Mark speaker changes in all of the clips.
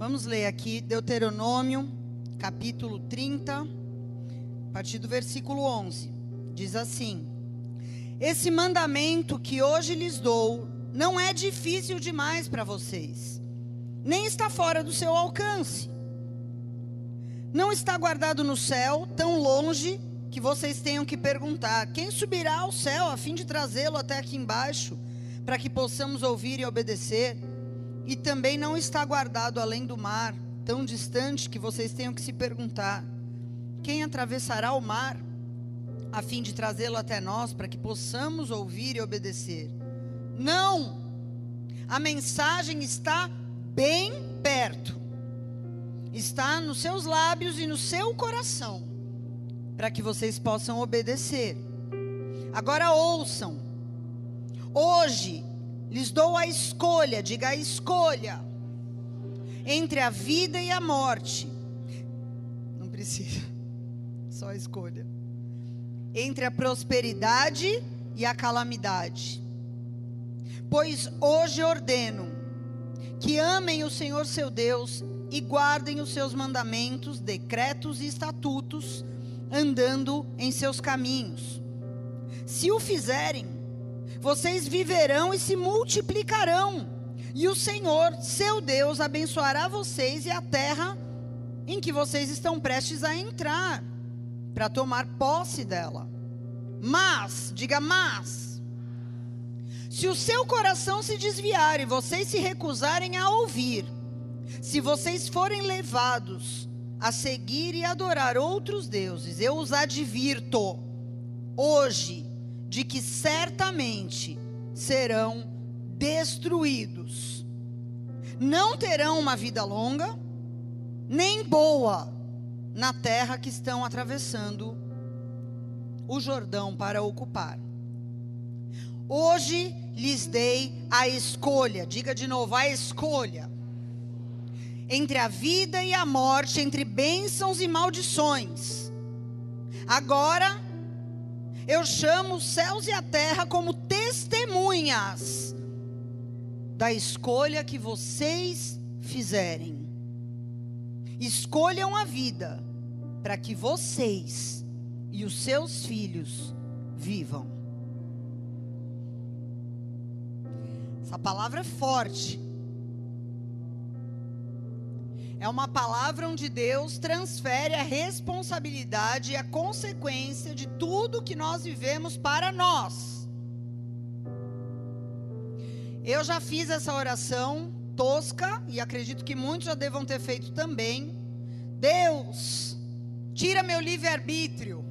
Speaker 1: Vamos ler aqui Deuteronômio, capítulo 30, a partir do versículo 11. Diz assim: Esse mandamento que hoje lhes dou não é difícil demais para vocês, nem está fora do seu alcance. Não está guardado no céu, tão longe que vocês tenham que perguntar: quem subirá ao céu a fim de trazê-lo até aqui embaixo, para que possamos ouvir e obedecer? E também não está guardado além do mar, tão distante que vocês tenham que se perguntar: quem atravessará o mar a fim de trazê-lo até nós, para que possamos ouvir e obedecer? Não! A mensagem está bem perto, está nos seus lábios e no seu coração, para que vocês possam obedecer. Agora ouçam. Hoje lhes dou a escolha, diga a escolha, entre a vida e a morte. Não precisa, só a escolha. Entre a prosperidade e a calamidade. Pois hoje ordeno que amem o Senhor seu Deus e guardem os seus mandamentos, decretos e estatutos, andando em seus caminhos. Se o fizerem, vocês viverão e se multiplicarão, e o Senhor, seu Deus, abençoará vocês e a terra em que vocês estão prestes a entrar, para tomar posse dela. Mas, diga mas, se o seu coração se desviar e vocês se recusarem a ouvir, se vocês forem levados a seguir e adorar outros deuses, eu os advirto hoje de que certamente serão destruídos. Não terão uma vida longa, nem boa, na terra que estão atravessando o Jordão para ocupar. Hoje lhes dei a escolha, diga de novo, a escolha, entre a vida e a morte, entre bênçãos e maldições. Agora, eu chamo os céus e a terra como testemunhas da escolha que vocês fizerem. Escolham a vida para que vocês e os seus filhos vivam. Essa palavra é forte. É uma palavra onde Deus transfere a responsabilidade e a consequência de tudo que nós vivemos para nós. Eu já fiz essa oração tosca e acredito que muitos já devam ter feito também. Deus, tira meu livre-arbítrio.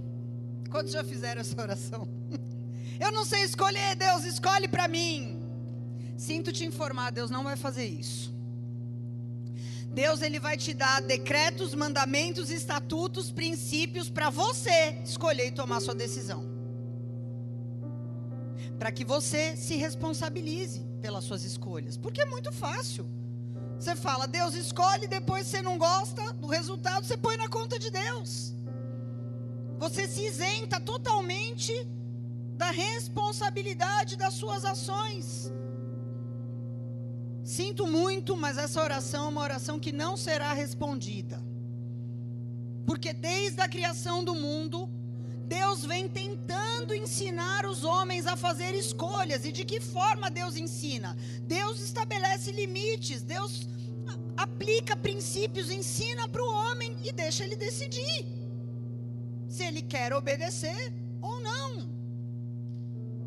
Speaker 1: Quantos já fizeram essa oração? Eu não sei escolher, Deus, escolhe para mim. Sinto te informar, Deus não vai fazer isso. Deus ele vai te dar decretos, mandamentos, estatutos, princípios para você escolher e tomar sua decisão. Para que você se responsabilize pelas suas escolhas, porque é muito fácil. Você fala, Deus escolhe, depois você não gosta do resultado, você põe na conta de Deus. Você se isenta totalmente da responsabilidade das suas ações. Sinto muito, mas essa oração é uma oração que não será respondida. Porque desde a criação do mundo, Deus vem tentando ensinar os homens a fazer escolhas. E de que forma Deus ensina? Deus estabelece limites, Deus aplica princípios, ensina para o homem e deixa ele decidir se ele quer obedecer ou não.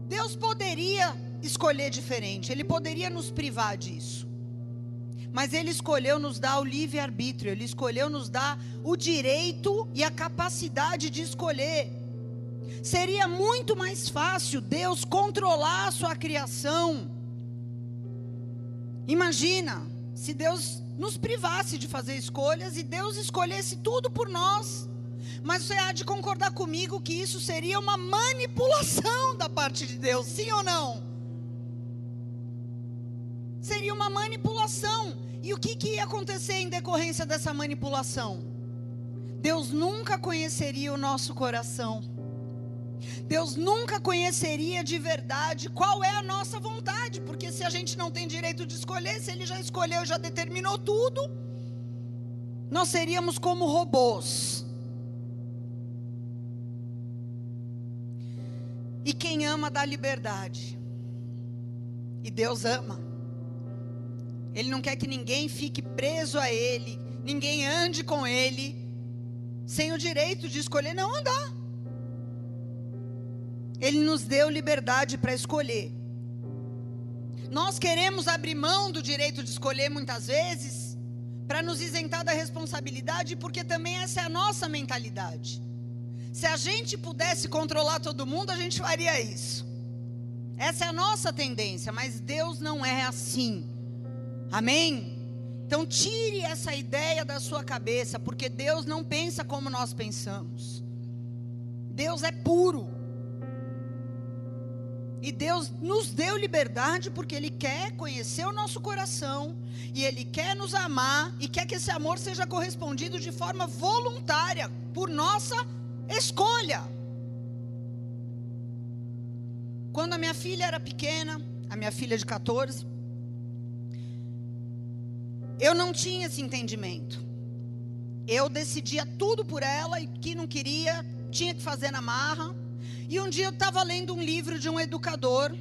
Speaker 1: Deus poderia escolher diferente, Ele poderia nos privar disso. Mas Ele escolheu nos dar o livre-arbítrio, Ele escolheu nos dar o direito e a capacidade de escolher. Seria muito mais fácil Deus controlar a sua criação. Imagina se Deus nos privasse de fazer escolhas e Deus escolhesse tudo por nós. Mas você há de concordar comigo que isso seria uma manipulação da parte de Deus, sim ou não? Seria uma manipulação. E o que, que ia acontecer em decorrência dessa manipulação? Deus nunca conheceria o nosso coração. Deus nunca conheceria de verdade qual é a nossa vontade, porque se a gente não tem direito de escolher, se Ele já escolheu, já determinou tudo, nós seríamos como robôs. E quem ama dá liberdade. E Deus ama. Ele não quer que ninguém fique preso a Ele, ninguém ande com Ele, sem o direito de escolher não andar. Ele nos deu liberdade para escolher. Nós queremos abrir mão do direito de escolher muitas vezes, para nos isentar da responsabilidade, porque também essa é a nossa mentalidade. Se a gente pudesse controlar todo mundo, a gente faria isso. Essa é a nossa tendência, mas Deus não é assim. Amém? Então tire essa ideia da sua cabeça, porque Deus não pensa como nós pensamos. Deus é puro. E Deus nos deu liberdade porque Ele quer conhecer o nosso coração, e Ele quer nos amar, e quer que esse amor seja correspondido de forma voluntária, por nossa escolha. Quando a minha filha era pequena, a minha filha de 14, eu não tinha esse entendimento. Eu decidia tudo por ela e que não queria, tinha que fazer na marra. E um dia eu estava lendo um livro de um educador,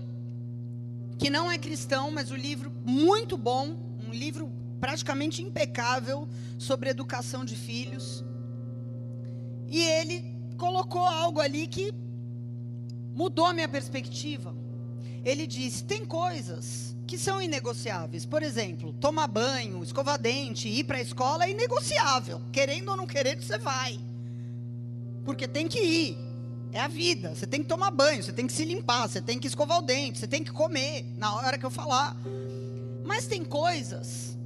Speaker 1: que não é cristão, mas um livro muito bom, um livro praticamente impecável sobre educação de filhos. E ele colocou algo ali que mudou minha perspectiva. Ele disse: tem coisas que são inegociáveis. Por exemplo, tomar banho, escovar dente, ir para a escola é inegociável. Querendo ou não querendo, você vai. Porque tem que ir. É a vida. Você tem que tomar banho, você tem que se limpar, você tem que escovar o dente, você tem que comer na hora que eu falar. Mas tem coisas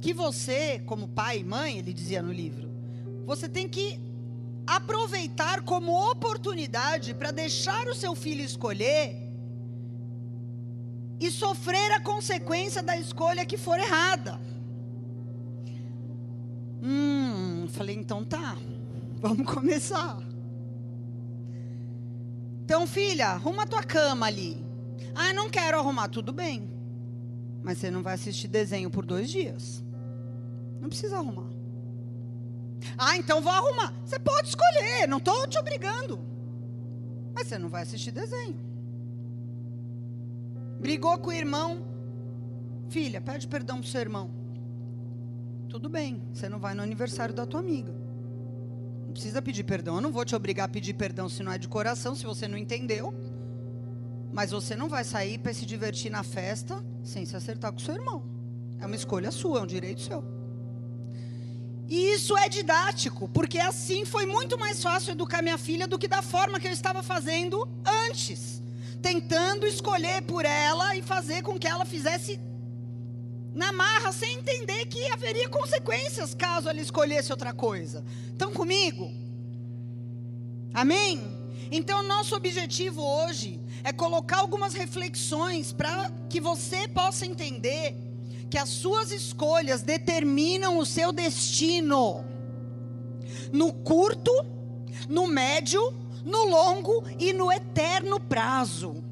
Speaker 1: que você, como pai e mãe, ele dizia no livro, você tem que aproveitar como oportunidade para deixar o seu filho escolher e sofrer a consequência da escolha que for errada. Hum, falei, então tá, vamos começar. Então, filha, arruma a tua cama ali. Ah, não quero arrumar, tudo bem. Mas você não vai assistir desenho por dois dias. Não precisa arrumar. Ah, então vou arrumar. Você pode escolher, não estou te obrigando. Mas você não vai assistir desenho. Brigou com o irmão. Filha, pede perdão pro seu irmão. Tudo bem, você não vai no aniversário da tua amiga. Não precisa pedir perdão. Eu não vou te obrigar a pedir perdão se não é de coração, se você não entendeu. Mas você não vai sair para se divertir na festa sem se acertar com o seu irmão. É uma escolha sua, é um direito seu. E isso é didático, porque assim foi muito mais fácil educar minha filha do que da forma que eu estava fazendo antes. Tentando escolher por ela e fazer com que ela fizesse na marra, sem entender que haveria consequências caso ela escolhesse outra coisa. Estão comigo? Amém? Então, nosso objetivo hoje é colocar algumas reflexões para que você possa entender que as suas escolhas determinam o seu destino. No curto, no médio, no longo e no eterno prazo.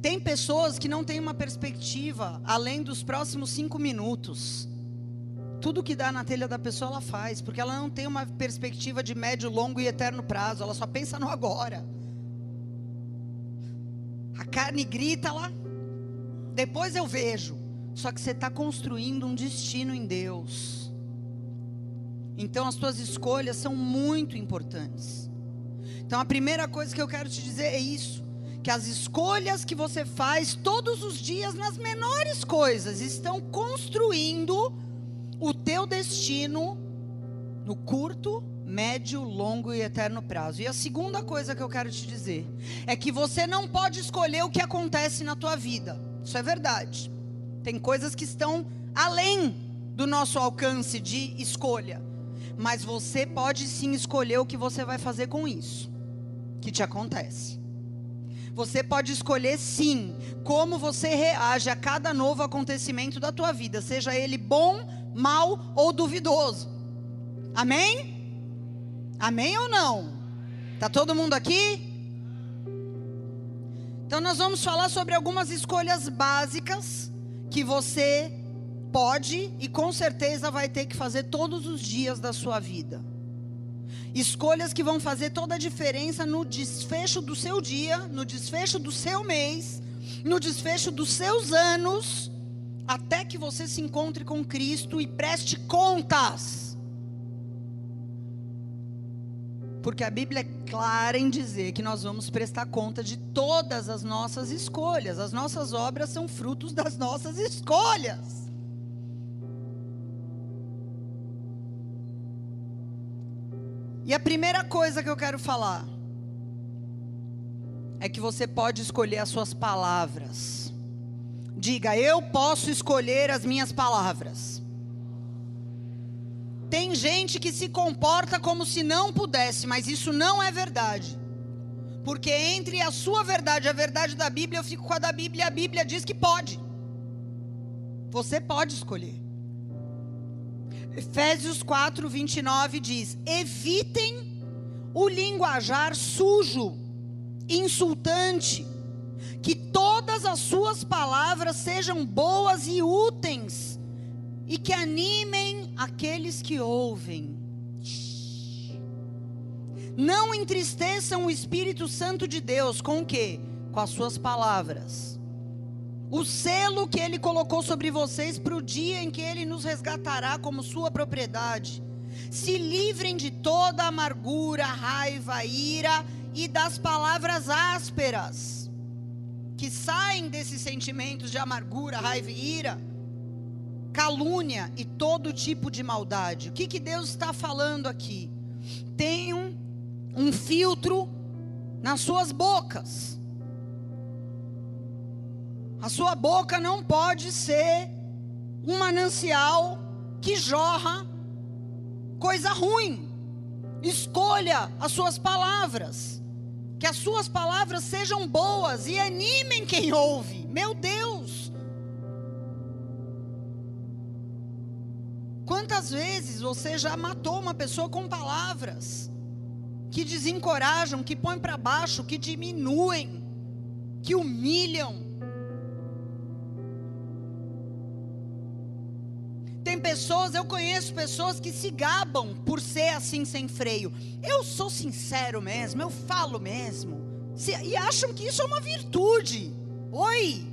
Speaker 1: Tem pessoas que não têm uma perspectiva além dos próximos cinco minutos. Tudo que dá na telha da pessoa ela faz, porque ela não tem uma perspectiva de médio, longo e eterno prazo, ela só pensa no agora. A carne grita lá, depois eu vejo. Só que você está construindo um destino em Deus. Então as tuas escolhas são muito importantes. Então a primeira coisa que eu quero te dizer é isso: que as escolhas que você faz todos os dias nas menores coisas estão construindo o teu destino no curto, médio, longo e eterno prazo. E a segunda coisa que eu quero te dizer é que você não pode escolher o que acontece na tua vida. Isso é verdade. Tem coisas que estão além do nosso alcance de escolha. Mas você pode sim escolher o que você vai fazer com isso que te acontece. Você pode escolher sim como você reage a cada novo acontecimento da tua vida, seja ele bom, mal ou duvidoso. Amém? Amém ou não? Tá todo mundo aqui? Então nós vamos falar sobre algumas escolhas básicas que você pode e com certeza vai ter que fazer todos os dias da sua vida. Escolhas que vão fazer toda a diferença no desfecho do seu dia, no desfecho do seu mês, no desfecho dos seus anos, até que você se encontre com Cristo e preste contas. Porque a Bíblia é clara em dizer que nós vamos prestar conta de todas as nossas escolhas. As nossas obras são frutos das nossas escolhas. E a primeira coisa que eu quero falar é que você pode escolher as suas palavras. Diga, eu posso escolher as minhas palavras. Tem gente que se comporta como se não pudesse, mas isso não é verdade. Porque entre a sua verdade e a verdade da Bíblia, eu fico com a da Bíblia e a Bíblia diz que pode. Você pode escolher. Efésios 4, 29 diz: Evitem o linguajar sujo, insultante, que todas as suas palavras sejam boas e úteis, e que animem aqueles que ouvem. Não entristeçam o Espírito Santo de Deus com o quê? Com as suas palavras o selo que ele colocou sobre vocês para o dia em que ele nos resgatará como sua propriedade. Se livrem de toda amargura, raiva, ira e das palavras ásperas que saem desses sentimentos de amargura, raiva e ira, calúnia e todo tipo de maldade. O que, que Deus está falando aqui? Tenham um filtro nas suas bocas. A sua boca não pode ser um manancial que jorra coisa ruim. Escolha as suas palavras. Que as suas palavras sejam boas e animem quem ouve. Meu Deus! Quantas vezes você já matou uma pessoa com palavras que desencorajam, que põem para baixo, que diminuem, que humilham? Pessoas, eu conheço pessoas que se gabam por ser assim sem freio. Eu sou sincero mesmo, eu falo mesmo. e acham que isso é uma virtude. Oi!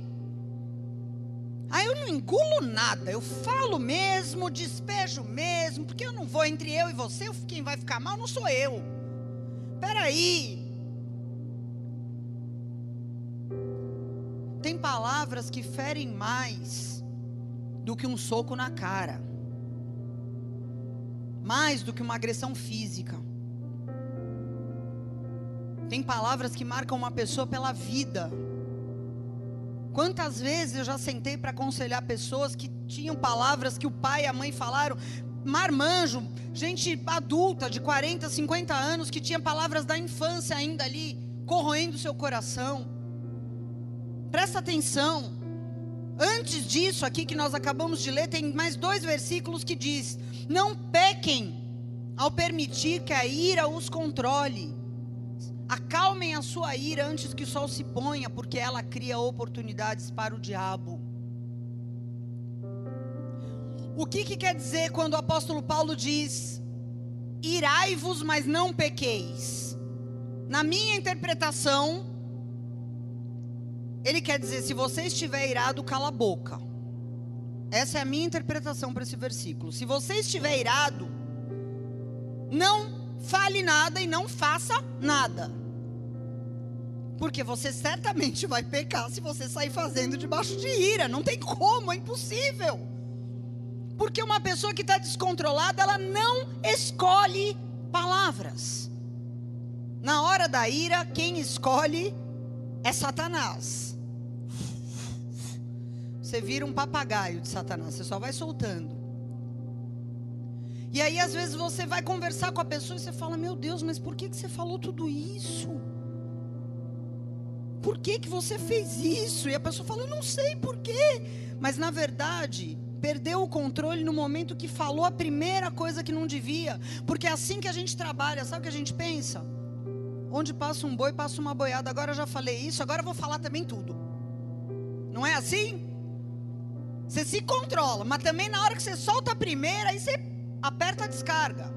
Speaker 1: Aí eu não engulo nada, eu falo mesmo, despejo mesmo, porque eu não vou entre eu e você, quem vai ficar mal não sou eu. Peraí. Tem palavras que ferem mais do que um soco na cara, mais do que uma agressão física. Tem palavras que marcam uma pessoa pela vida. Quantas vezes eu já sentei para aconselhar pessoas que tinham palavras que o pai e a mãe falaram, marmanjo, gente adulta de 40, 50 anos que tinha palavras da infância ainda ali corroendo seu coração. Presta atenção. Antes disso, aqui que nós acabamos de ler, tem mais dois versículos que diz: Não pequem ao permitir que a ira os controle. Acalmem a sua ira antes que o sol se ponha, porque ela cria oportunidades para o diabo. O que, que quer dizer quando o apóstolo Paulo diz: Irai-vos, mas não pequeis? Na minha interpretação, ele quer dizer: se você estiver irado, cala a boca. Essa é a minha interpretação para esse versículo. Se você estiver irado, não fale nada e não faça nada. Porque você certamente vai pecar se você sair fazendo debaixo de ira. Não tem como, é impossível. Porque uma pessoa que está descontrolada, ela não escolhe palavras. Na hora da ira, quem escolhe é Satanás. Você vira um papagaio de Satanás, você só vai soltando. E aí, às vezes, você vai conversar com a pessoa e você fala: Meu Deus, mas por que, que você falou tudo isso? Por que, que você fez isso? E a pessoa fala: Eu não sei por quê. Mas, na verdade, perdeu o controle no momento que falou a primeira coisa que não devia. Porque é assim que a gente trabalha, sabe o que a gente pensa? Onde passa um boi, passa uma boiada. Agora eu já falei isso, agora eu vou falar também tudo. Não é assim? Você se controla, mas também na hora que você solta a primeira, aí você aperta a descarga.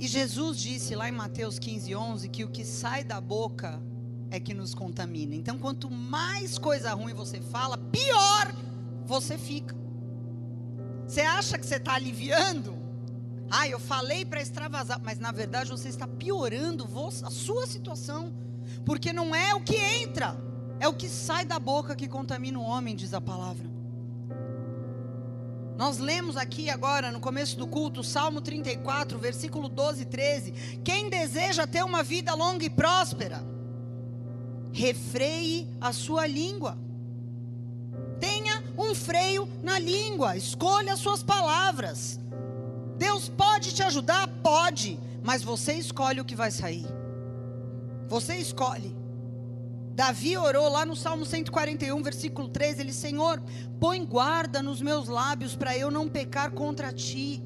Speaker 1: E Jesus disse lá em Mateus 15, 11 que o que sai da boca é que nos contamina. Então, quanto mais coisa ruim você fala, pior você fica. Você acha que você está aliviando? Ah, eu falei para extravasar, mas na verdade você está piorando a sua situação, porque não é o que entra, é o que sai da boca que contamina o homem, diz a palavra. Nós lemos aqui agora, no começo do culto, Salmo 34, versículo 12 e 13. Quem deseja ter uma vida longa e próspera, refreie a sua língua. Tenha um freio na língua, escolha as suas palavras. Deus pode te ajudar? Pode, mas você escolhe o que vai sair. Você escolhe. Davi orou lá no Salmo 141, versículo 3, ele, Senhor, põe guarda nos meus lábios para eu não pecar contra ti.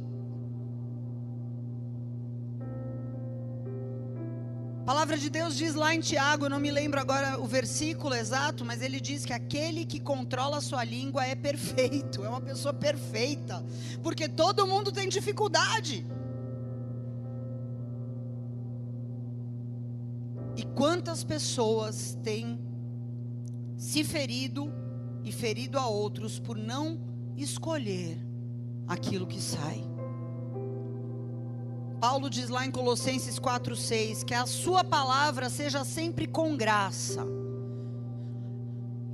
Speaker 1: A palavra de Deus diz lá em Tiago, eu não me lembro agora o versículo exato, mas ele diz que aquele que controla a sua língua é perfeito, é uma pessoa perfeita, porque todo mundo tem dificuldade. E quantas pessoas têm se ferido e ferido a outros por não escolher aquilo que sai. Paulo diz lá em Colossenses 4:6 que a sua palavra seja sempre com graça.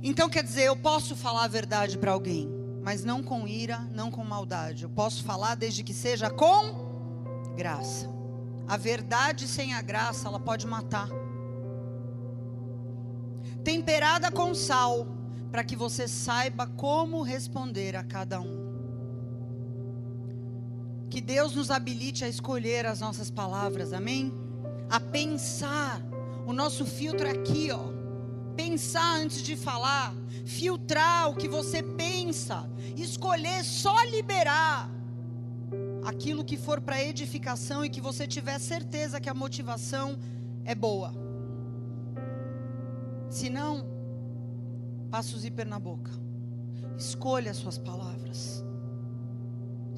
Speaker 1: Então quer dizer, eu posso falar a verdade para alguém, mas não com ira, não com maldade. Eu posso falar desde que seja com graça. A verdade sem a graça, ela pode matar temperada com sal, para que você saiba como responder a cada um. Que Deus nos habilite a escolher as nossas palavras, amém? A pensar. O nosso filtro aqui, ó. Pensar antes de falar, filtrar o que você pensa, escolher só liberar aquilo que for para edificação e que você tiver certeza que a motivação é boa. Se não, passa o zíper na boca. Escolha as suas palavras.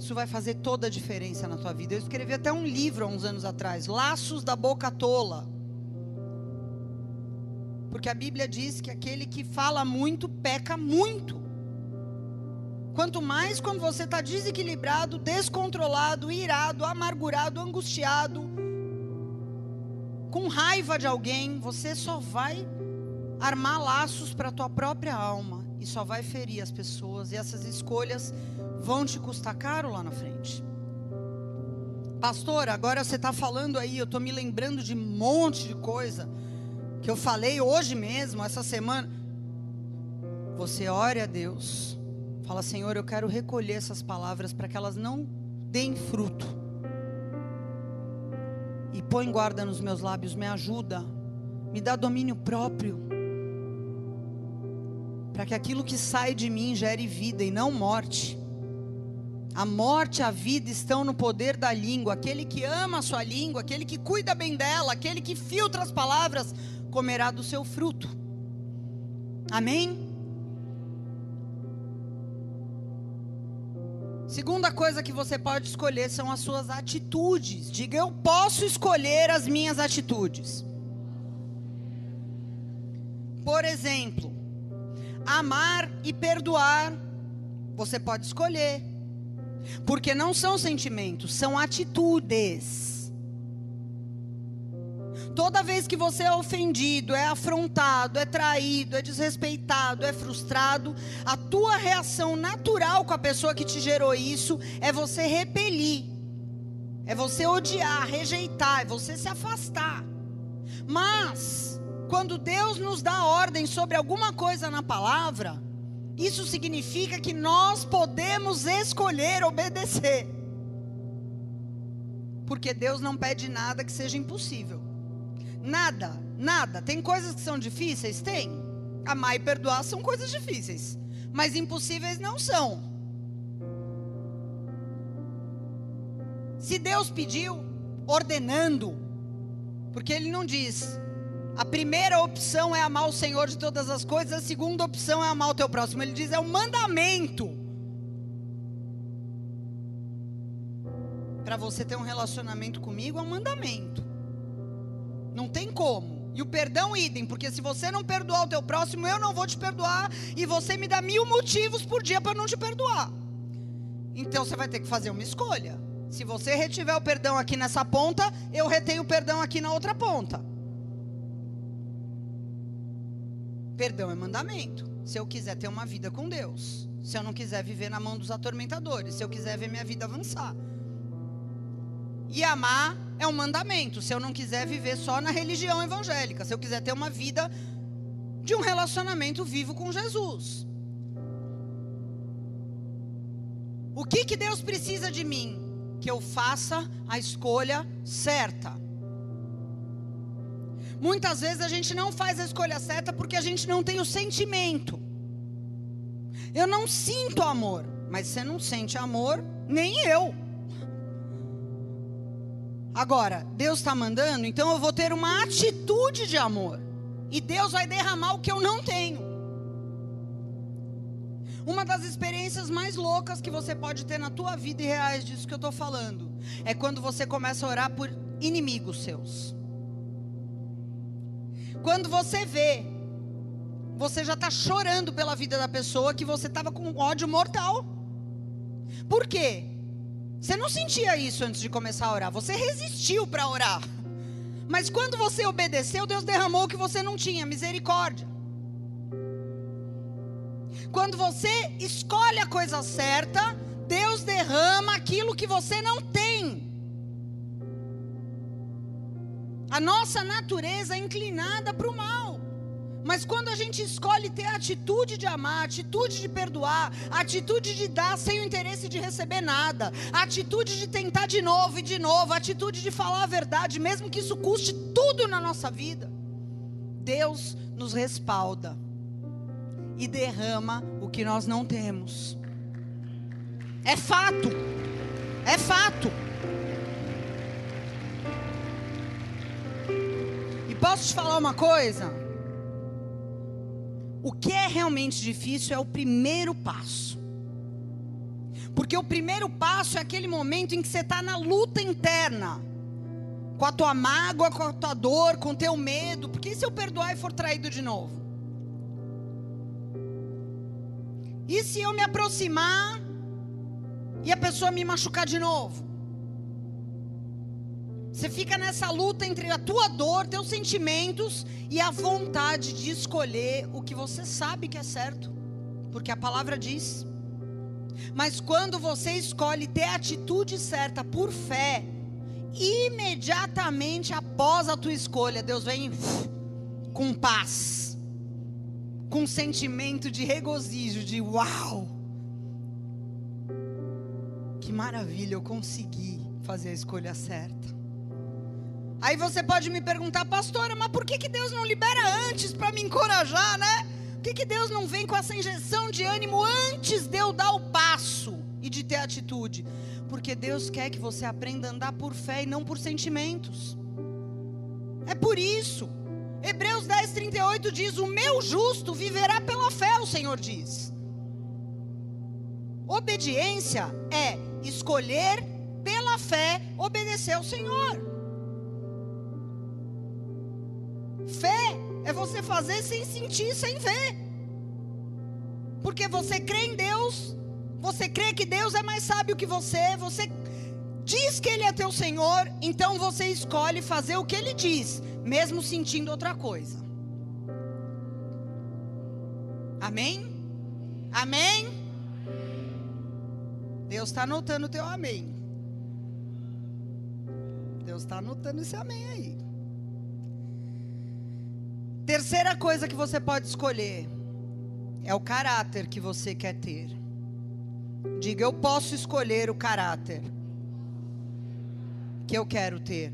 Speaker 1: Isso vai fazer toda a diferença na tua vida. Eu escrevi até um livro há uns anos atrás, Laços da Boca Tola. Porque a Bíblia diz que aquele que fala muito peca muito. Quanto mais quando você está desequilibrado, descontrolado, irado, amargurado, angustiado, com raiva de alguém, você só vai armar laços para a tua própria alma e só vai ferir as pessoas e essas escolhas vão te custar caro lá na frente. Pastor, agora você está falando aí, eu estou me lembrando de um monte de coisa que eu falei hoje mesmo, essa semana. Você ore a Deus, fala, Senhor, eu quero recolher essas palavras para que elas não deem fruto. E põe guarda nos meus lábios, me ajuda, me dá domínio próprio para que aquilo que sai de mim gere vida e não morte. A morte e a vida estão no poder da língua. Aquele que ama a sua língua, aquele que cuida bem dela, aquele que filtra as palavras, comerá do seu fruto. Amém? Segunda coisa que você pode escolher são as suas atitudes. Diga, eu posso escolher as minhas atitudes. Por exemplo, amar e perdoar, você pode escolher. Porque não são sentimentos, são atitudes. Toda vez que você é ofendido, é afrontado, é traído, é desrespeitado, é frustrado, a tua reação natural com a pessoa que te gerou isso é você repelir, é você odiar, rejeitar, é você se afastar. Mas quando Deus nos dá ordem sobre alguma coisa na palavra, isso significa que nós podemos escolher obedecer. Porque Deus não pede nada que seja impossível. Nada, nada. Tem coisas que são difíceis? Tem. Amar e perdoar são coisas difíceis. Mas impossíveis não são. Se Deus pediu, ordenando, porque Ele não diz, A primeira opção é amar o Senhor de todas as coisas, a segunda opção é amar o teu próximo. Ele diz: é um mandamento. Para você ter um relacionamento comigo, é um mandamento. Não tem como. E o perdão, idem, porque se você não perdoar o teu próximo, eu não vou te perdoar. E você me dá mil motivos por dia para não te perdoar. Então você vai ter que fazer uma escolha. Se você retiver o perdão aqui nessa ponta, eu retenho o perdão aqui na outra ponta. Perdão é mandamento. Se eu quiser ter uma vida com Deus, se eu não quiser viver na mão dos atormentadores, se eu quiser ver minha vida avançar. E amar é um mandamento. Se eu não quiser viver só na religião evangélica, se eu quiser ter uma vida de um relacionamento vivo com Jesus. O que que Deus precisa de mim? Que eu faça a escolha certa. Muitas vezes a gente não faz a escolha certa porque a gente não tem o sentimento. Eu não sinto amor, mas você não sente amor, nem eu. Agora, Deus está mandando, então eu vou ter uma atitude de amor. E Deus vai derramar o que eu não tenho. Uma das experiências mais loucas que você pode ter na tua vida e reais disso que eu estou falando é quando você começa a orar por inimigos seus. Quando você vê, você já está chorando pela vida da pessoa que você estava com ódio mortal. Por quê? Você não sentia isso antes de começar a orar, você resistiu para orar. Mas quando você obedeceu, Deus derramou o que você não tinha, misericórdia. Quando você escolhe a coisa certa, Deus derrama aquilo que você não tem. Nossa natureza é inclinada para o mal. Mas quando a gente escolhe ter a atitude de amar, a atitude de perdoar, a atitude de dar sem o interesse de receber nada, a atitude de tentar de novo e de novo, a atitude de falar a verdade, mesmo que isso custe tudo na nossa vida, Deus nos respalda e derrama o que nós não temos. É fato. É fato. Posso te falar uma coisa? O que é realmente difícil é o primeiro passo. Porque o primeiro passo é aquele momento em que você está na luta interna. Com a tua mágoa, com a tua dor, com o teu medo. Porque e se eu perdoar e for traído de novo? E se eu me aproximar e a pessoa me machucar de novo? Você fica nessa luta entre a tua dor, teus sentimentos e a vontade de escolher o que você sabe que é certo, porque a palavra diz. Mas quando você escolhe ter a atitude certa por fé, imediatamente após a tua escolha, Deus vem com paz, com sentimento de regozijo, de uau! Que maravilha, eu consegui fazer a escolha certa. Aí você pode me perguntar, pastora, mas por que, que Deus não libera antes para me encorajar, né? Por que, que Deus não vem com essa injeção de ânimo antes de eu dar o passo e de ter atitude? Porque Deus quer que você aprenda a andar por fé e não por sentimentos. É por isso. Hebreus 10, 38 diz: O meu justo viverá pela fé, o Senhor diz. Obediência é escolher pela fé obedecer ao Senhor. É você fazer sem sentir, sem ver. Porque você crê em Deus, você crê que Deus é mais sábio que você, você diz que Ele é teu Senhor, então você escolhe fazer o que Ele diz, mesmo sentindo outra coisa. Amém? Amém? Deus está anotando o teu amém. Deus está anotando esse amém aí. Terceira coisa que você pode escolher é o caráter que você quer ter. Diga, eu posso escolher o caráter que eu quero ter.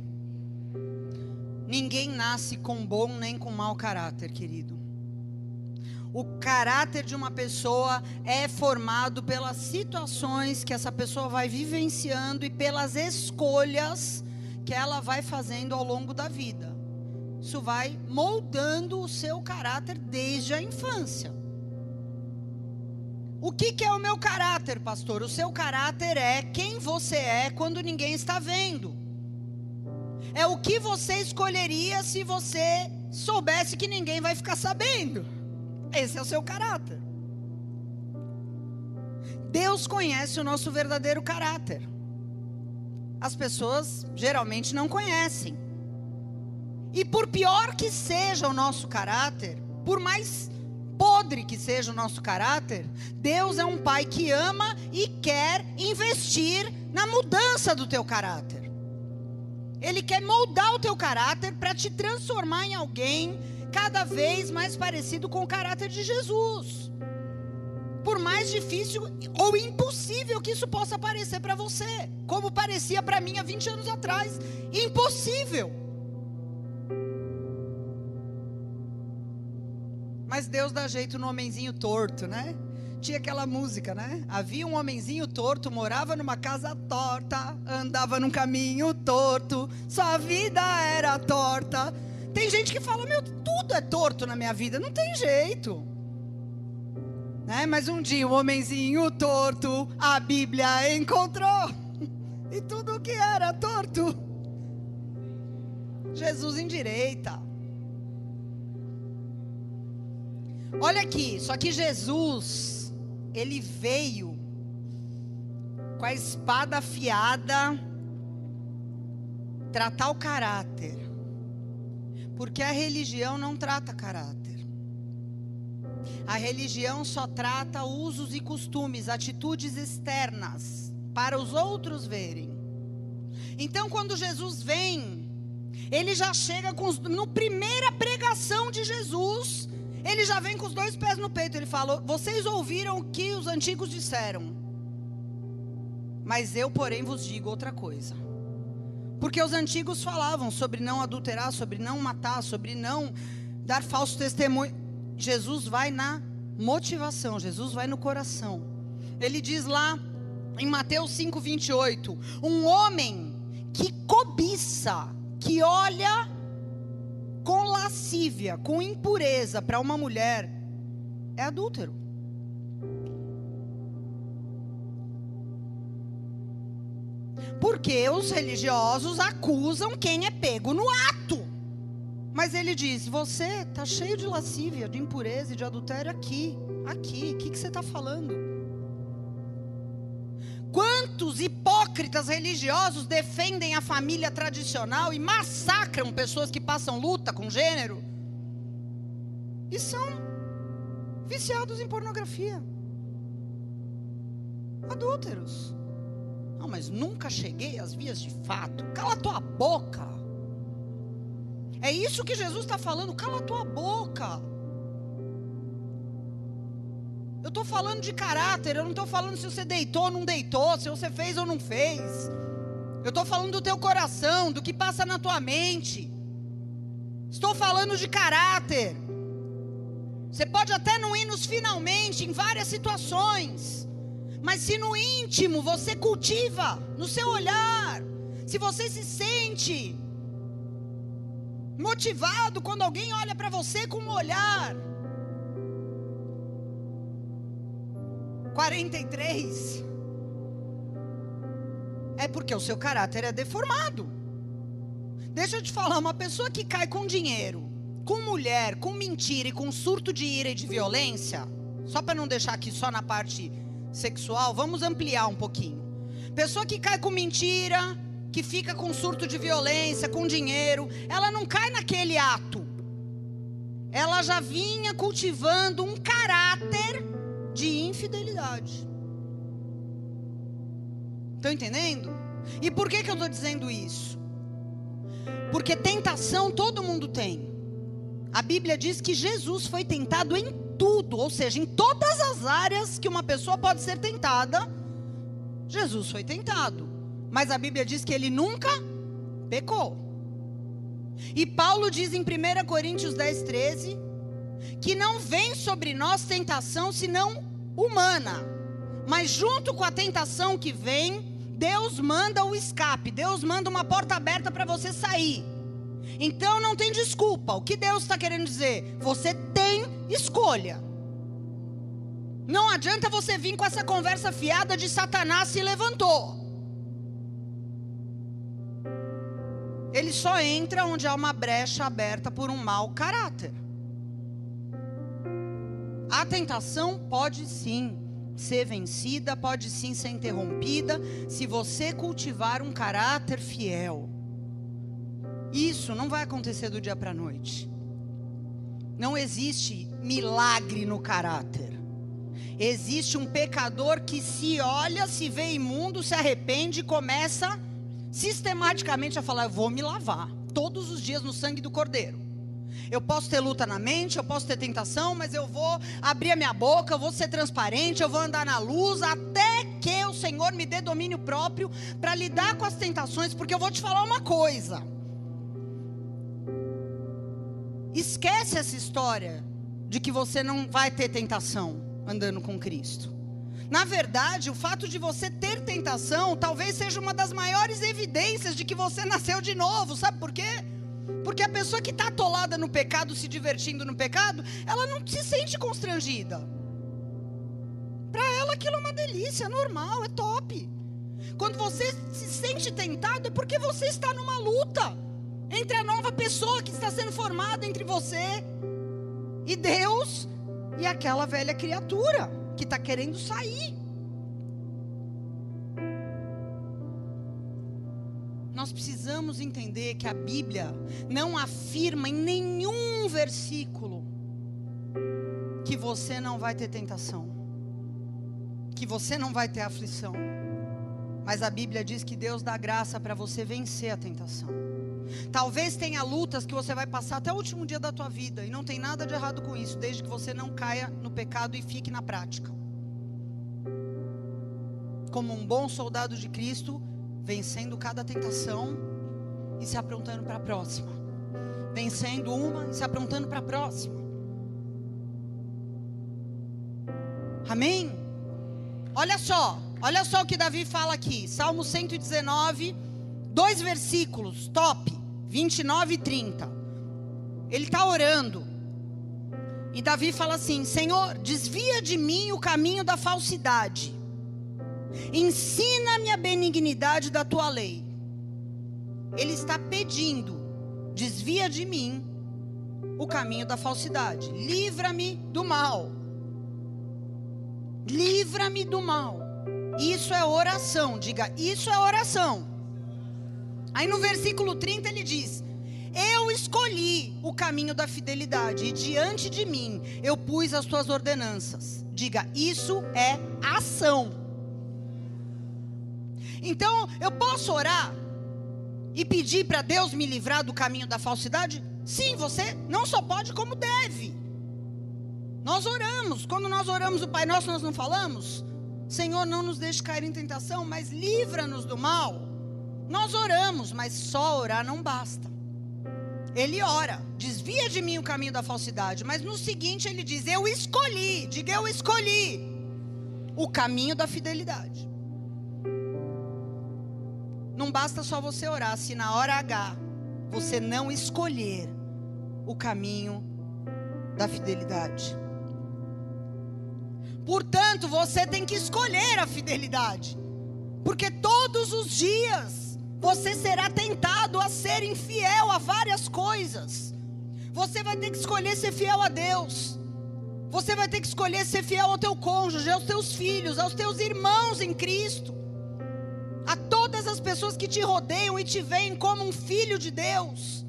Speaker 1: Ninguém nasce com bom nem com mau caráter, querido. O caráter de uma pessoa é formado pelas situações que essa pessoa vai vivenciando e pelas escolhas que ela vai fazendo ao longo da vida. Isso vai moldando o seu caráter desde a infância. O que, que, é o meu caráter, pastor? O seu caráter é quem você é quando ninguém está vendo. É o que você escolheria se você soubesse que ninguém vai ficar sabendo. Esse é o seu caráter. Deus conhece o nosso verdadeiro caráter. As pessoas geralmente não conhecem. E por pior que seja o nosso caráter, por mais podre que seja o nosso caráter, Deus é um pai que ama e quer investir na mudança do teu caráter. Ele quer moldar o teu caráter para te transformar em alguém cada vez mais parecido com o caráter de Jesus. Por mais difícil ou impossível que isso possa parecer para você, como parecia para mim há 20 anos atrás, impossível. Mas Deus dá jeito no homenzinho torto, né? Tinha aquela música, né? Havia um homenzinho torto, morava numa casa torta, andava num caminho torto, sua vida era torta. Tem gente que fala, meu, tudo é torto na minha vida, não tem jeito. Né? Mas um dia o um homenzinho torto, a Bíblia encontrou. E tudo que era torto, Jesus endireita. Olha aqui, só que Jesus, ele veio com a espada afiada tratar o caráter. Porque a religião não trata caráter. A religião só trata usos e costumes, atitudes externas, para os outros verem. Então, quando Jesus vem, ele já chega com os, no primeira pregação de Jesus, ele já vem com os dois pés no peito. Ele fala: Vocês ouviram o que os antigos disseram. Mas eu, porém, vos digo outra coisa. Porque os antigos falavam sobre não adulterar, sobre não matar, sobre não dar falso testemunho. Jesus vai na motivação, Jesus vai no coração. Ele diz lá em Mateus 5:28, um homem que cobiça, que olha com lascívia, com impureza para uma mulher, é adúltero. Porque os religiosos acusam quem é pego no ato. Mas ele diz: Você está cheio de lascívia, de impureza e de adultério aqui. Aqui. O que, que você está falando? Quantos hipócritas religiosos defendem a família tradicional e massacram pessoas que passam luta com gênero? E são viciados em pornografia. Adúlteros. Não, mas nunca cheguei às vias de fato. Cala tua boca. É isso que Jesus está falando. Cala tua boca. Eu estou falando de caráter, eu não estou falando se você deitou ou não deitou, se você fez ou não fez. Eu estou falando do teu coração, do que passa na tua mente. Estou falando de caráter. Você pode até não ir nos finalmente, em várias situações. Mas se no íntimo você cultiva, no seu olhar, se você se sente motivado quando alguém olha para você com um olhar, 43. É porque o seu caráter é deformado. Deixa eu te falar, uma pessoa que cai com dinheiro, com mulher, com mentira e com surto de ira e de violência, só para não deixar aqui só na parte sexual, vamos ampliar um pouquinho. Pessoa que cai com mentira, que fica com surto de violência, com dinheiro, ela não cai naquele ato. Ela já vinha cultivando um caráter de infidelidade. Estão entendendo? E por que, que eu estou dizendo isso? Porque tentação todo mundo tem. A Bíblia diz que Jesus foi tentado em tudo, ou seja, em todas as áreas que uma pessoa pode ser tentada, Jesus foi tentado. Mas a Bíblia diz que ele nunca pecou. E Paulo diz em 1 Coríntios 10, 13, que não vem sobre nós tentação senão humana. Mas junto com a tentação que vem, Deus manda o escape, Deus manda uma porta aberta para você sair. Então não tem desculpa. O que Deus está querendo dizer? Você tem escolha. Não adianta você vir com essa conversa fiada de Satanás se levantou. Ele só entra onde há uma brecha aberta por um mau caráter. A tentação pode sim ser vencida, pode sim ser interrompida, se você cultivar um caráter fiel. Isso não vai acontecer do dia para a noite. Não existe milagre no caráter. Existe um pecador que se olha, se vê imundo, se arrepende e começa sistematicamente a falar: Eu vou me lavar todos os dias no sangue do Cordeiro. Eu posso ter luta na mente, eu posso ter tentação, mas eu vou abrir a minha boca, eu vou ser transparente, eu vou andar na luz, até que o Senhor me dê domínio próprio para lidar com as tentações, porque eu vou te falar uma coisa. Esquece essa história de que você não vai ter tentação andando com Cristo. Na verdade, o fato de você ter tentação talvez seja uma das maiores evidências de que você nasceu de novo. Sabe por quê? Porque a pessoa que está atolada no pecado, se divertindo no pecado, ela não se sente constrangida. Para ela aquilo é uma delícia, é normal, é top. Quando você se sente tentado, é porque você está numa luta entre a nova pessoa que está sendo formada entre você e Deus e aquela velha criatura que está querendo sair. Nós precisamos entender que a Bíblia não afirma em nenhum versículo que você não vai ter tentação, que você não vai ter aflição. Mas a Bíblia diz que Deus dá graça para você vencer a tentação. Talvez tenha lutas que você vai passar até o último dia da tua vida e não tem nada de errado com isso, desde que você não caia no pecado e fique na prática. Como um bom soldado de Cristo, vencendo cada tentação e se aprontando para a próxima. Vencendo uma e se aprontando para a próxima. Amém? Olha só, olha só o que Davi fala aqui. Salmo 119, dois versículos, top, 29 e 30. Ele está orando. E Davi fala assim: Senhor, desvia de mim o caminho da falsidade Ensina-me a benignidade da tua lei. Ele está pedindo, desvia de mim o caminho da falsidade. Livra-me do mal. Livra-me do mal. Isso é oração. Diga, isso é oração. Aí no versículo 30 ele diz: Eu escolhi o caminho da fidelidade, e diante de mim eu pus as tuas ordenanças. Diga, isso é ação. Então, eu posso orar e pedir para Deus me livrar do caminho da falsidade? Sim, você não só pode, como deve. Nós oramos, quando nós oramos o Pai Nosso, nós não falamos? Senhor, não nos deixe cair em tentação, mas livra-nos do mal. Nós oramos, mas só orar não basta. Ele ora, desvia de mim o caminho da falsidade, mas no seguinte ele diz: Eu escolhi, diga eu escolhi o caminho da fidelidade. Não basta só você orar, se na hora H você não escolher o caminho da fidelidade. Portanto, você tem que escolher a fidelidade, porque todos os dias você será tentado a ser infiel a várias coisas. Você vai ter que escolher ser fiel a Deus. Você vai ter que escolher ser fiel ao teu cônjuge, aos teus filhos, aos teus irmãos em Cristo a pessoas que te rodeiam e te veem como um filho de Deus.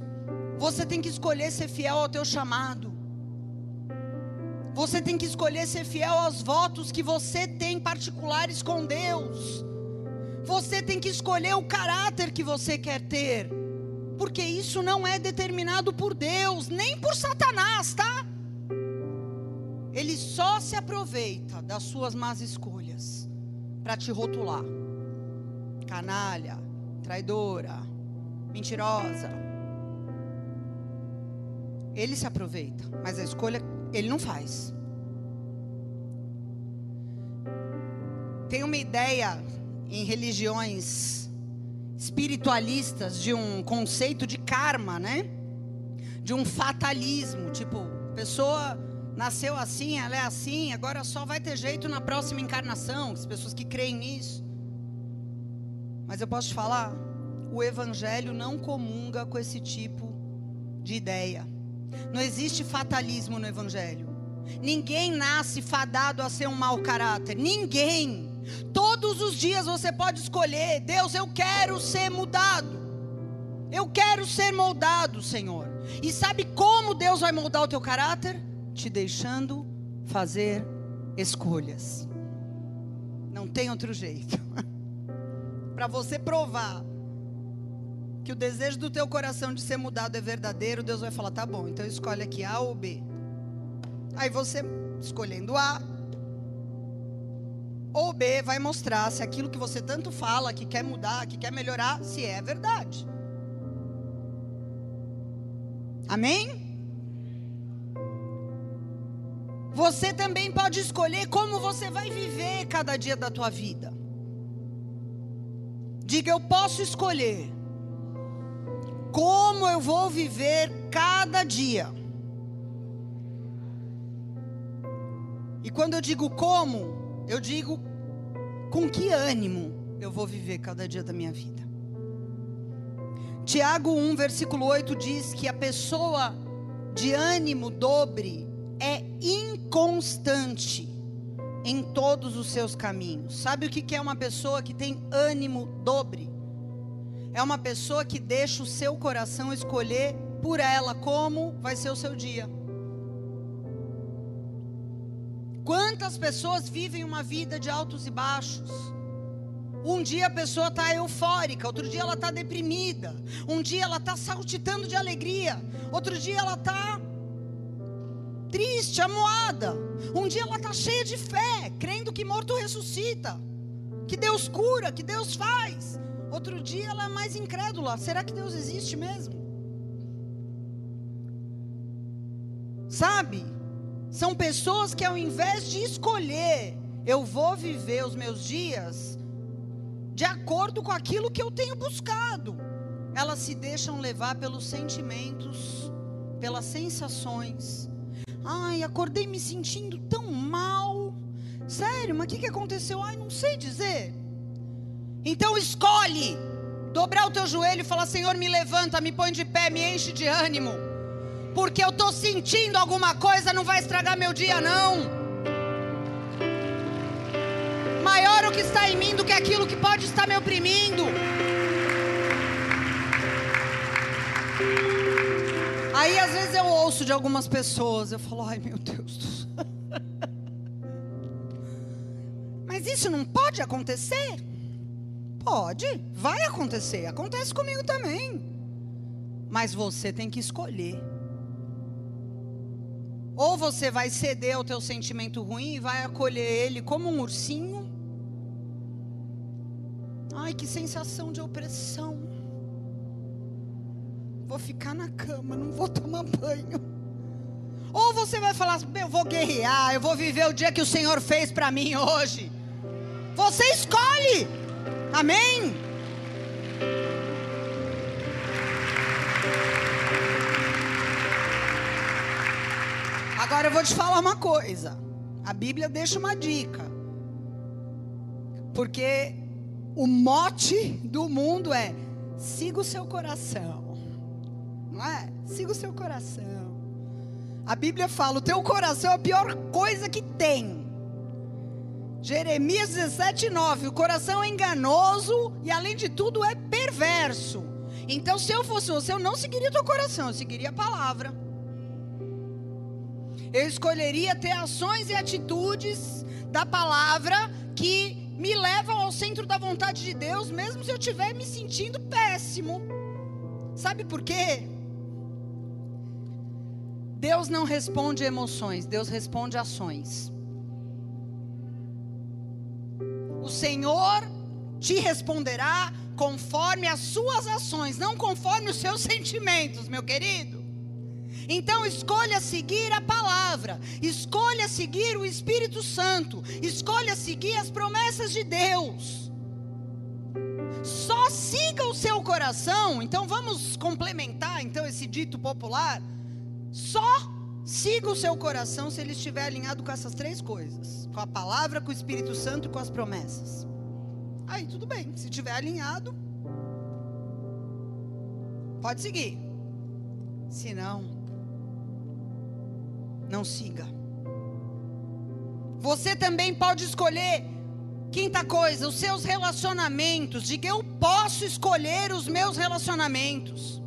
Speaker 1: Você tem que escolher ser fiel ao teu chamado. Você tem que escolher ser fiel aos votos que você tem particulares com Deus. Você tem que escolher o caráter que você quer ter. Porque isso não é determinado por Deus, nem por Satanás, tá? Ele só se aproveita das suas más escolhas para te rotular canalha, traidora, mentirosa. Ele se aproveita, mas a escolha ele não faz. Tem uma ideia em religiões espiritualistas de um conceito de karma, né? De um fatalismo, tipo, pessoa nasceu assim, ela é assim, agora só vai ter jeito na próxima encarnação, as pessoas que creem nisso. Mas eu posso te falar, o evangelho não comunga com esse tipo de ideia. Não existe fatalismo no evangelho. Ninguém nasce fadado a ser um mau caráter. Ninguém. Todos os dias você pode escolher: Deus, eu quero ser mudado. Eu quero ser moldado, Senhor. E sabe como Deus vai moldar o teu caráter? Te deixando fazer escolhas. Não tem outro jeito. Para você provar que o desejo do teu coração de ser mudado é verdadeiro, Deus vai falar: tá bom, então escolhe aqui A ou B. Aí você, escolhendo A, ou B vai mostrar se aquilo que você tanto fala, que quer mudar, que quer melhorar, se é verdade. Amém? Você também pode escolher como você vai viver cada dia da tua vida. Diga, eu posso escolher como eu vou viver cada dia. E quando eu digo como, eu digo com que ânimo eu vou viver cada dia da minha vida. Tiago 1, versículo 8 diz que a pessoa de ânimo dobre é inconstante em todos os seus caminhos. Sabe o que é uma pessoa que tem ânimo dobre? É uma pessoa que deixa o seu coração escolher por ela como vai ser o seu dia. Quantas pessoas vivem uma vida de altos e baixos? Um dia a pessoa está eufórica, outro dia ela está deprimida, um dia ela está saltitando de alegria, outro dia ela está triste, amuada, um dia ela está cheia de fé, crendo que morto ressuscita, que Deus cura, que Deus faz. Outro dia ela é mais incrédula, será que Deus existe mesmo? Sabe? São pessoas que, ao invés de escolher, eu vou viver os meus dias de acordo com aquilo que eu tenho buscado, elas se deixam levar pelos sentimentos, pelas sensações. Ai, acordei me sentindo tão mal. Sério, mas o que, que aconteceu? Ai, não sei dizer. Então escolhe dobrar o teu joelho e falar: Senhor, me levanta, me põe de pé, me enche de ânimo porque eu estou sentindo alguma coisa, não vai estragar meu dia, não. Maior o que está em mim do que aquilo que pode estar me oprimindo. De algumas pessoas, eu falo, ai meu Deus. Mas isso não pode acontecer? Pode, vai acontecer, acontece comigo também. Mas você tem que escolher. Ou você vai ceder ao teu sentimento ruim e vai acolher ele como um ursinho. Ai, que sensação de opressão. Vou ficar na cama, não vou tomar banho. Ou você vai falar, eu vou guerrear, eu vou viver o dia que o Senhor fez para mim hoje. Você escolhe. Amém? Agora eu vou te falar uma coisa. A Bíblia deixa uma dica. Porque o mote do mundo é: siga o seu coração. Não é? Siga o seu coração. A Bíblia fala: o teu coração é a pior coisa que tem. Jeremias 17, 9. O coração é enganoso e, além de tudo, é perverso. Então, se eu fosse você, eu não seguiria o teu coração, eu seguiria a palavra. Eu escolheria ter ações e atitudes da palavra que me levam ao centro da vontade de Deus, mesmo se eu estiver me sentindo péssimo. Sabe por quê? Deus não responde emoções, Deus responde ações. O Senhor te responderá conforme as suas ações, não conforme os seus sentimentos, meu querido. Então escolha seguir a palavra, escolha seguir o Espírito Santo, escolha seguir as promessas de Deus. Só siga o seu coração. Então vamos complementar então esse dito popular. Só siga o seu coração se ele estiver alinhado com essas três coisas: com a palavra, com o Espírito Santo e com as promessas. Aí tudo bem, se estiver alinhado, pode seguir. Se não, não siga. Você também pode escolher Quinta coisa, os seus relacionamentos. Diga, eu posso escolher os meus relacionamentos.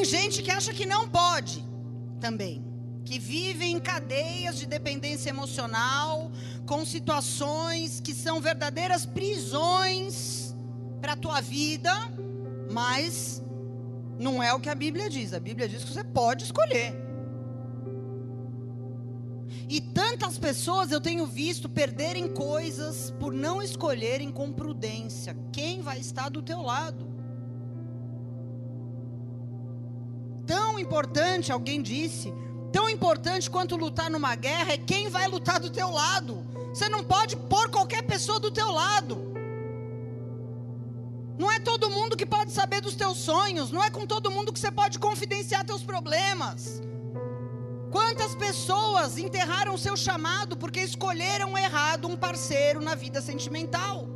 Speaker 1: Tem gente que acha que não pode também. Que vive em cadeias de dependência emocional, com situações que são verdadeiras prisões para a tua vida, mas não é o que a Bíblia diz. A Bíblia diz que você pode escolher. E tantas pessoas eu tenho visto perderem coisas por não escolherem com prudência quem vai estar do teu lado. Importante, alguém disse, tão importante quanto lutar numa guerra é quem vai lutar do teu lado. Você não pode pôr qualquer pessoa do teu lado. Não é todo mundo que pode saber dos teus sonhos, não é com todo mundo que você pode confidenciar teus problemas. Quantas pessoas enterraram seu chamado porque escolheram errado um parceiro na vida sentimental?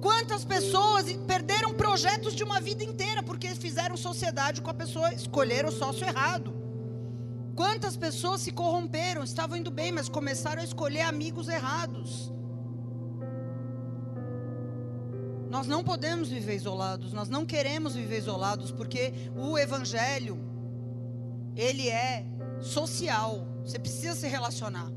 Speaker 1: Quantas pessoas perderam projetos de uma vida inteira porque fizeram sociedade com a pessoa, escolheram o sócio errado? Quantas pessoas se corromperam, estavam indo bem, mas começaram a escolher amigos errados? Nós não podemos viver isolados, nós não queremos viver isolados, porque o Evangelho, ele é social. Você precisa se relacionar.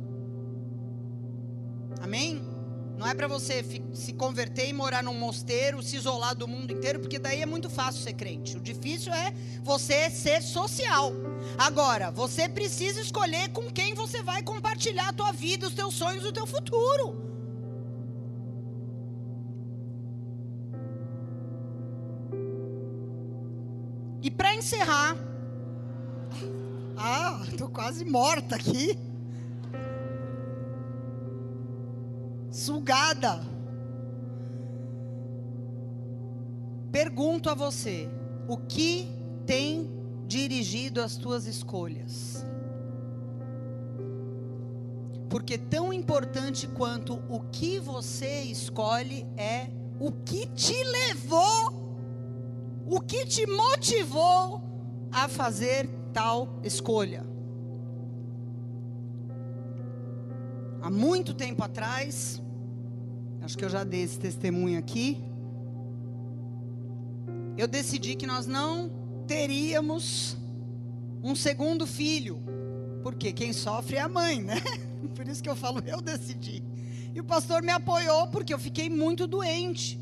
Speaker 1: Amém? Não é para você se converter e morar num mosteiro, se isolar do mundo inteiro, porque daí é muito fácil ser crente. O difícil é você ser social. Agora, você precisa escolher com quem você vai compartilhar a tua vida, os teus sonhos, o teu futuro. E para encerrar, ah, estou quase morta aqui. Sugada. Pergunto a você: o que tem dirigido as tuas escolhas? Porque tão importante quanto o que você escolhe é o que te levou, o que te motivou a fazer tal escolha. Há muito tempo atrás, acho que eu já dei esse testemunho aqui, eu decidi que nós não teríamos um segundo filho, porque quem sofre é a mãe, né? Por isso que eu falo, eu decidi. E o pastor me apoiou porque eu fiquei muito doente.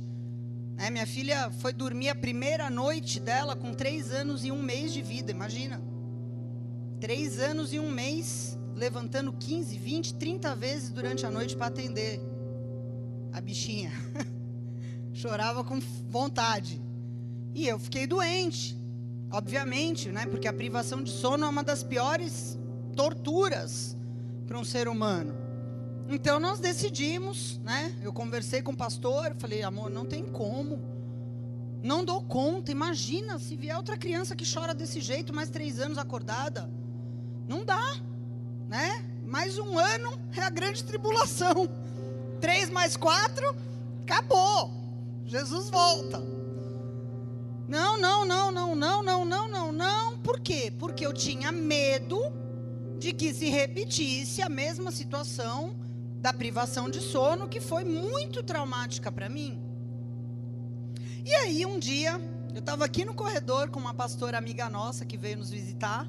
Speaker 1: Né? Minha filha foi dormir a primeira noite dela com três anos e um mês de vida, imagina. Três anos e um mês, levantando 15, 20, 30 vezes durante a noite para atender a bichinha. Chorava com vontade. E eu fiquei doente, obviamente, né? Porque a privação de sono é uma das piores torturas para um ser humano. Então nós decidimos, né? Eu conversei com o pastor, falei, amor, não tem como. Não dou conta. Imagina se vier outra criança que chora desse jeito, mais três anos acordada. Não dá, né? Mais um ano é a grande tribulação. Três mais quatro, acabou. Jesus volta. Não, não, não, não, não, não, não, não, não. Por quê? Porque eu tinha medo de que se repetisse a mesma situação da privação de sono, que foi muito traumática para mim. E aí, um dia, eu estava aqui no corredor com uma pastora amiga nossa que veio nos visitar.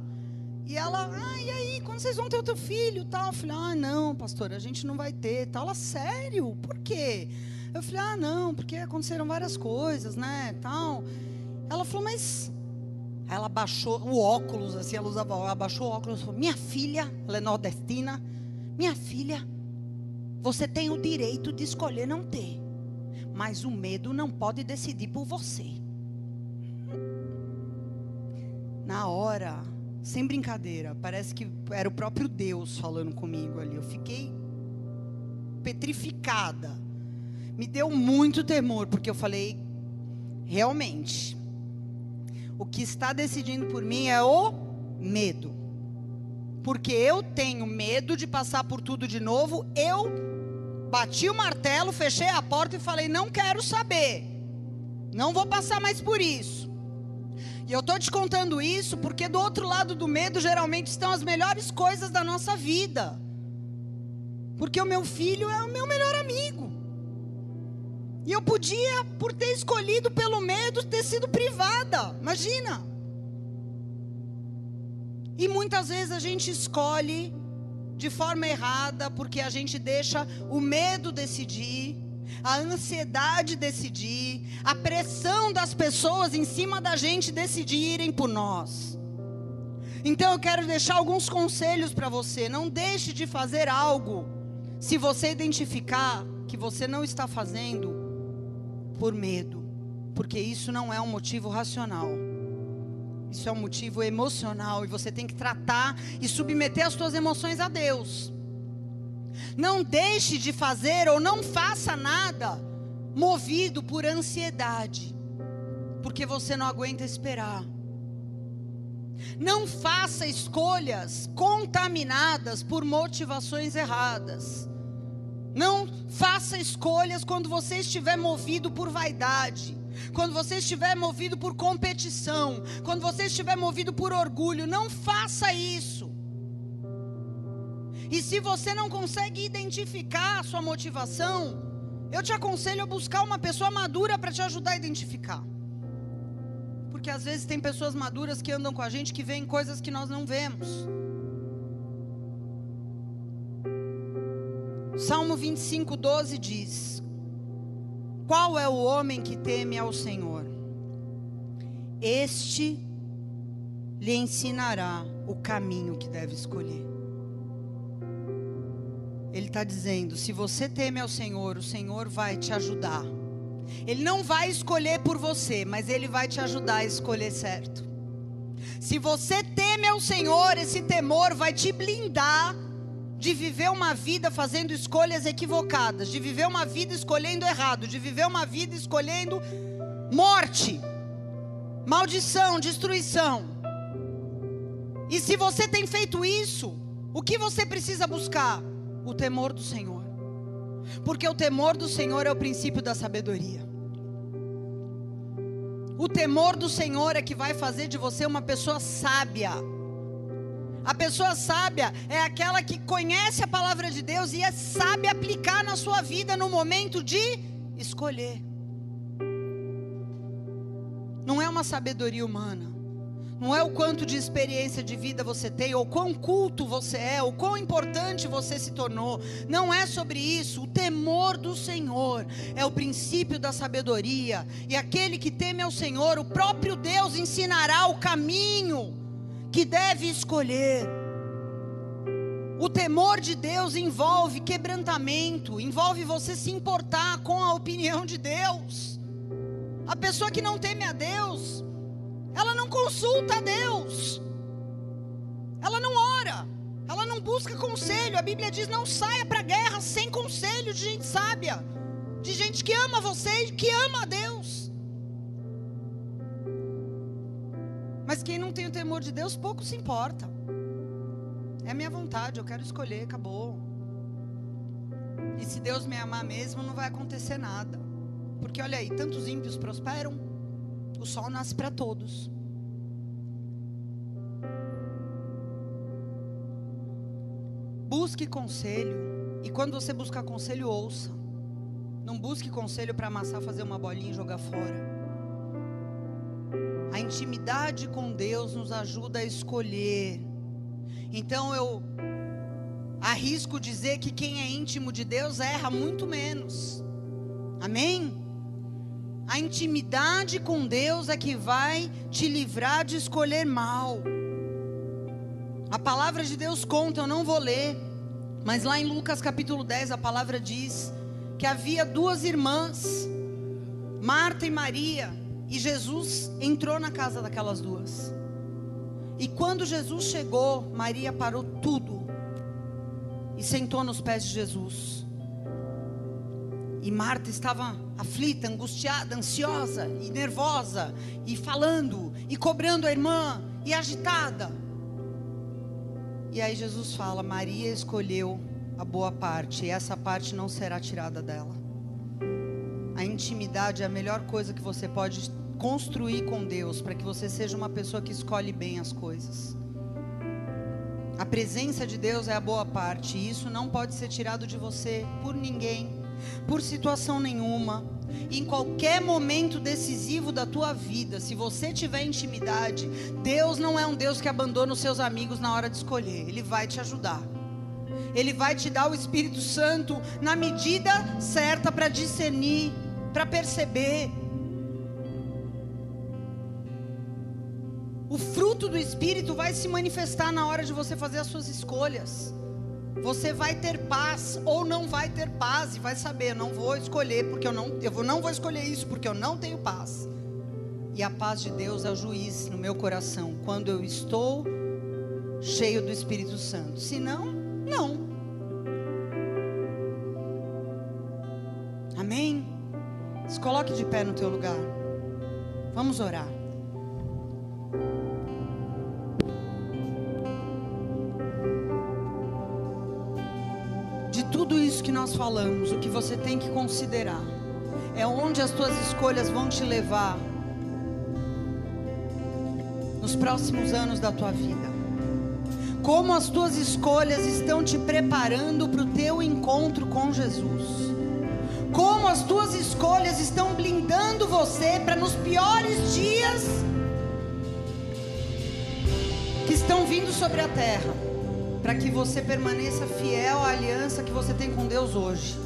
Speaker 1: E ela, ah, e aí, quando vocês vão ter o teu filho? Tal. Eu falei, ah, não, pastor, a gente não vai ter. Tal. Ela, sério? Por quê? Eu falei, ah, não, porque aconteceram várias coisas, né? Tal. Ela falou, mas. Ela baixou o óculos, assim, ela usava, ela o óculos e falou, minha filha, ela é nordestina, minha filha, você tem o direito de escolher não ter. Mas o medo não pode decidir por você. Na hora, sem brincadeira, parece que era o próprio Deus falando comigo ali. Eu fiquei petrificada. me deu muito temor, porque eu falei, realmente, o que está decidindo por mim é o medo. Porque eu tenho medo de passar por tudo de novo, eu bati o martelo, fechei a porta e falei: não quero saber, não vou passar mais por isso. E eu estou te contando isso porque do outro lado do medo geralmente estão as melhores coisas da nossa vida. Porque o meu filho é o meu melhor amigo. E eu podia, por ter escolhido pelo medo, ter sido privada. Imagina. E muitas vezes a gente escolhe de forma errada, porque a gente deixa o medo decidir, a ansiedade decidir, a pressão das pessoas em cima da gente decidirem por nós. Então eu quero deixar alguns conselhos para você. Não deixe de fazer algo se você identificar que você não está fazendo por medo, porque isso não é um motivo racional. Isso é um motivo emocional e você tem que tratar e submeter as suas emoções a Deus. Não deixe de fazer ou não faça nada movido por ansiedade, porque você não aguenta esperar. Não faça escolhas contaminadas por motivações erradas. Não faça escolhas quando você estiver movido por vaidade, quando você estiver movido por competição, quando você estiver movido por orgulho. Não faça isso. E se você não consegue identificar a sua motivação, eu te aconselho a buscar uma pessoa madura para te ajudar a identificar. Porque às vezes tem pessoas maduras que andam com a gente que veem coisas que nós não vemos. Salmo 25, 12 diz: Qual é o homem que teme ao Senhor? Este lhe ensinará o caminho que deve escolher. Ele está dizendo: se você teme ao Senhor, o Senhor vai te ajudar. Ele não vai escolher por você, mas ele vai te ajudar a escolher certo. Se você teme ao Senhor, esse temor vai te blindar de viver uma vida fazendo escolhas equivocadas, de viver uma vida escolhendo errado, de viver uma vida escolhendo morte, maldição, destruição. E se você tem feito isso, o que você precisa buscar? O temor do Senhor. Porque o temor do Senhor é o princípio da sabedoria. O temor do Senhor é que vai fazer de você uma pessoa sábia. A pessoa sábia é aquela que conhece a palavra de Deus e é sabe aplicar na sua vida no momento de escolher. Não é uma sabedoria humana. Não é o quanto de experiência de vida você tem, ou quão culto você é, ou quão importante você se tornou. Não é sobre isso. O temor do Senhor é o princípio da sabedoria. E aquele que teme ao Senhor, o próprio Deus ensinará o caminho que deve escolher. O temor de Deus envolve quebrantamento, envolve você se importar com a opinião de Deus. A pessoa que não teme a Deus, ela não consulta a Deus, ela não ora, ela não busca conselho. A Bíblia diz: não saia para a guerra sem conselho de gente sábia, de gente que ama você e que ama a Deus. Mas quem não tem o temor de Deus, pouco se importa. É a minha vontade, eu quero escolher, acabou. E se Deus me amar mesmo, não vai acontecer nada. Porque olha aí, tantos ímpios prosperam, o sol nasce para todos. Busque conselho. E quando você buscar conselho, ouça. Não busque conselho para amassar, fazer uma bolinha e jogar fora. A intimidade com Deus nos ajuda a escolher. Então eu arrisco dizer que quem é íntimo de Deus erra muito menos. Amém? A intimidade com Deus é que vai te livrar de escolher mal. A palavra de Deus conta, eu não vou ler, mas lá em Lucas capítulo 10 a palavra diz que havia duas irmãs, Marta e Maria. E Jesus entrou na casa daquelas duas. E quando Jesus chegou, Maria parou tudo e sentou nos pés de Jesus. E Marta estava aflita, angustiada, ansiosa e nervosa, e falando, e cobrando a irmã, e agitada. E aí Jesus fala: Maria escolheu a boa parte, e essa parte não será tirada dela. A intimidade é a melhor coisa que você pode construir com Deus, para que você seja uma pessoa que escolhe bem as coisas. A presença de Deus é a boa parte, e isso não pode ser tirado de você por ninguém por situação nenhuma. Em qualquer momento decisivo da tua vida, se você tiver intimidade, Deus não é um Deus que abandona os seus amigos na hora de escolher. Ele vai te ajudar. Ele vai te dar o Espírito Santo na medida certa para discernir, para perceber. O fruto do Espírito vai se manifestar na hora de você fazer as suas escolhas. Você vai ter paz ou não vai ter paz e vai saber, não vou escolher porque eu não eu não vou escolher isso porque eu não tenho paz. E a paz de Deus é o juiz no meu coração quando eu estou cheio do Espírito Santo. Se não, não. Amém. Se coloque de pé no teu lugar. Vamos orar. Tudo isso que nós falamos, o que você tem que considerar, é onde as tuas escolhas vão te levar nos próximos anos da tua vida. Como as tuas escolhas estão te preparando para o teu encontro com Jesus. Como as tuas escolhas estão blindando você para nos piores dias que estão vindo sobre a terra para que você permaneça fiel à aliança que você tem com Deus hoje.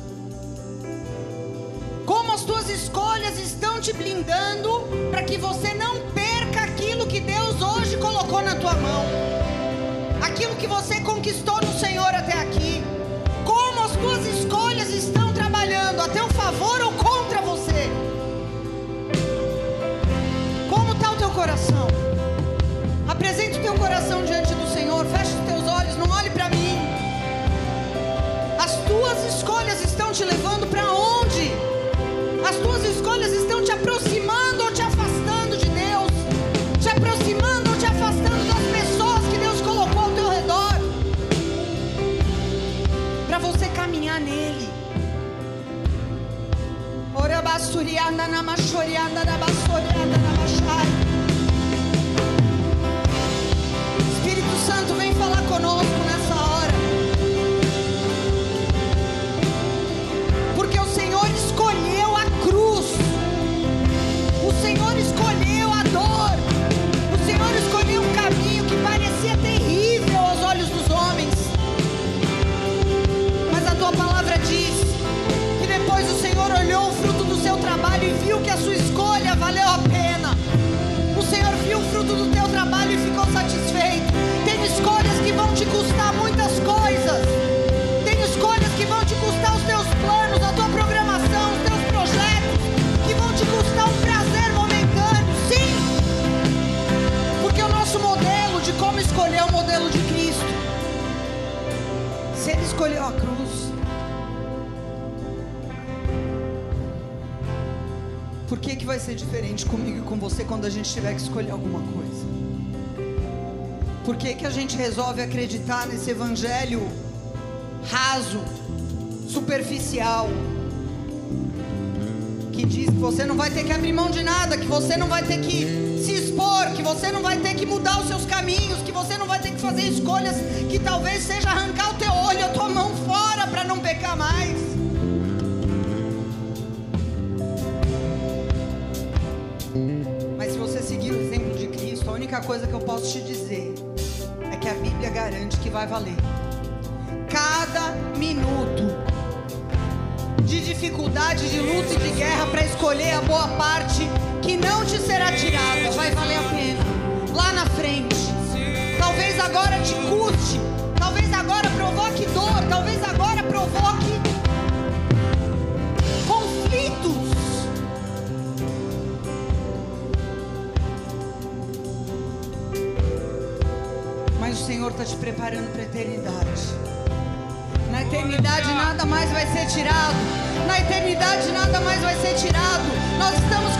Speaker 1: Como as tuas escolhas estão te blindando para que você não perca aquilo que Deus hoje colocou na tua mão. Aquilo que você conquistou no Senhor até aqui. Como as tuas escolhas estão trabalhando a teu favor ou contra você. Como está o teu coração? Apresente o teu coração diante do Senhor. Feche para mim. As tuas escolhas estão te levando para onde? As tuas escolhas estão te aproximando ou te afastando de Deus? Te aproximando ou te afastando das pessoas que Deus colocou ao teu redor? Para você caminhar nele. Ora basurianda na machorianda na basurianda na machai. Santo, vem falar conosco custar muitas coisas. Tem escolhas que vão te custar os teus planos, a tua programação, os teus projetos, que vão te custar um prazer momentâneo. Sim! Porque o nosso modelo de como escolher é o modelo de Cristo. Se ele escolheu a cruz, por que, que vai ser diferente comigo e com você quando a gente tiver que escolher alguma coisa? Por que, que a gente resolve acreditar nesse evangelho raso, superficial? Que diz que você não vai ter que abrir mão de nada, que você não vai ter que se expor, que você não vai ter que mudar os seus caminhos, que você não vai ter que fazer escolhas que talvez seja arrancar o teu olho, a tua mão fora para não pecar mais. Mas se você seguir o exemplo de Cristo, a única coisa que eu posso te dizer que a Bíblia garante que vai valer. Cada minuto de dificuldade, de luta e de guerra para escolher a boa parte que não te será tirada, vai valer a pena. Lá na frente. Talvez agora te custe, talvez agora provoque dor, talvez agora provoque está te preparando para a eternidade. Na eternidade nada mais vai ser tirado. Na eternidade nada mais vai ser tirado. Nós estamos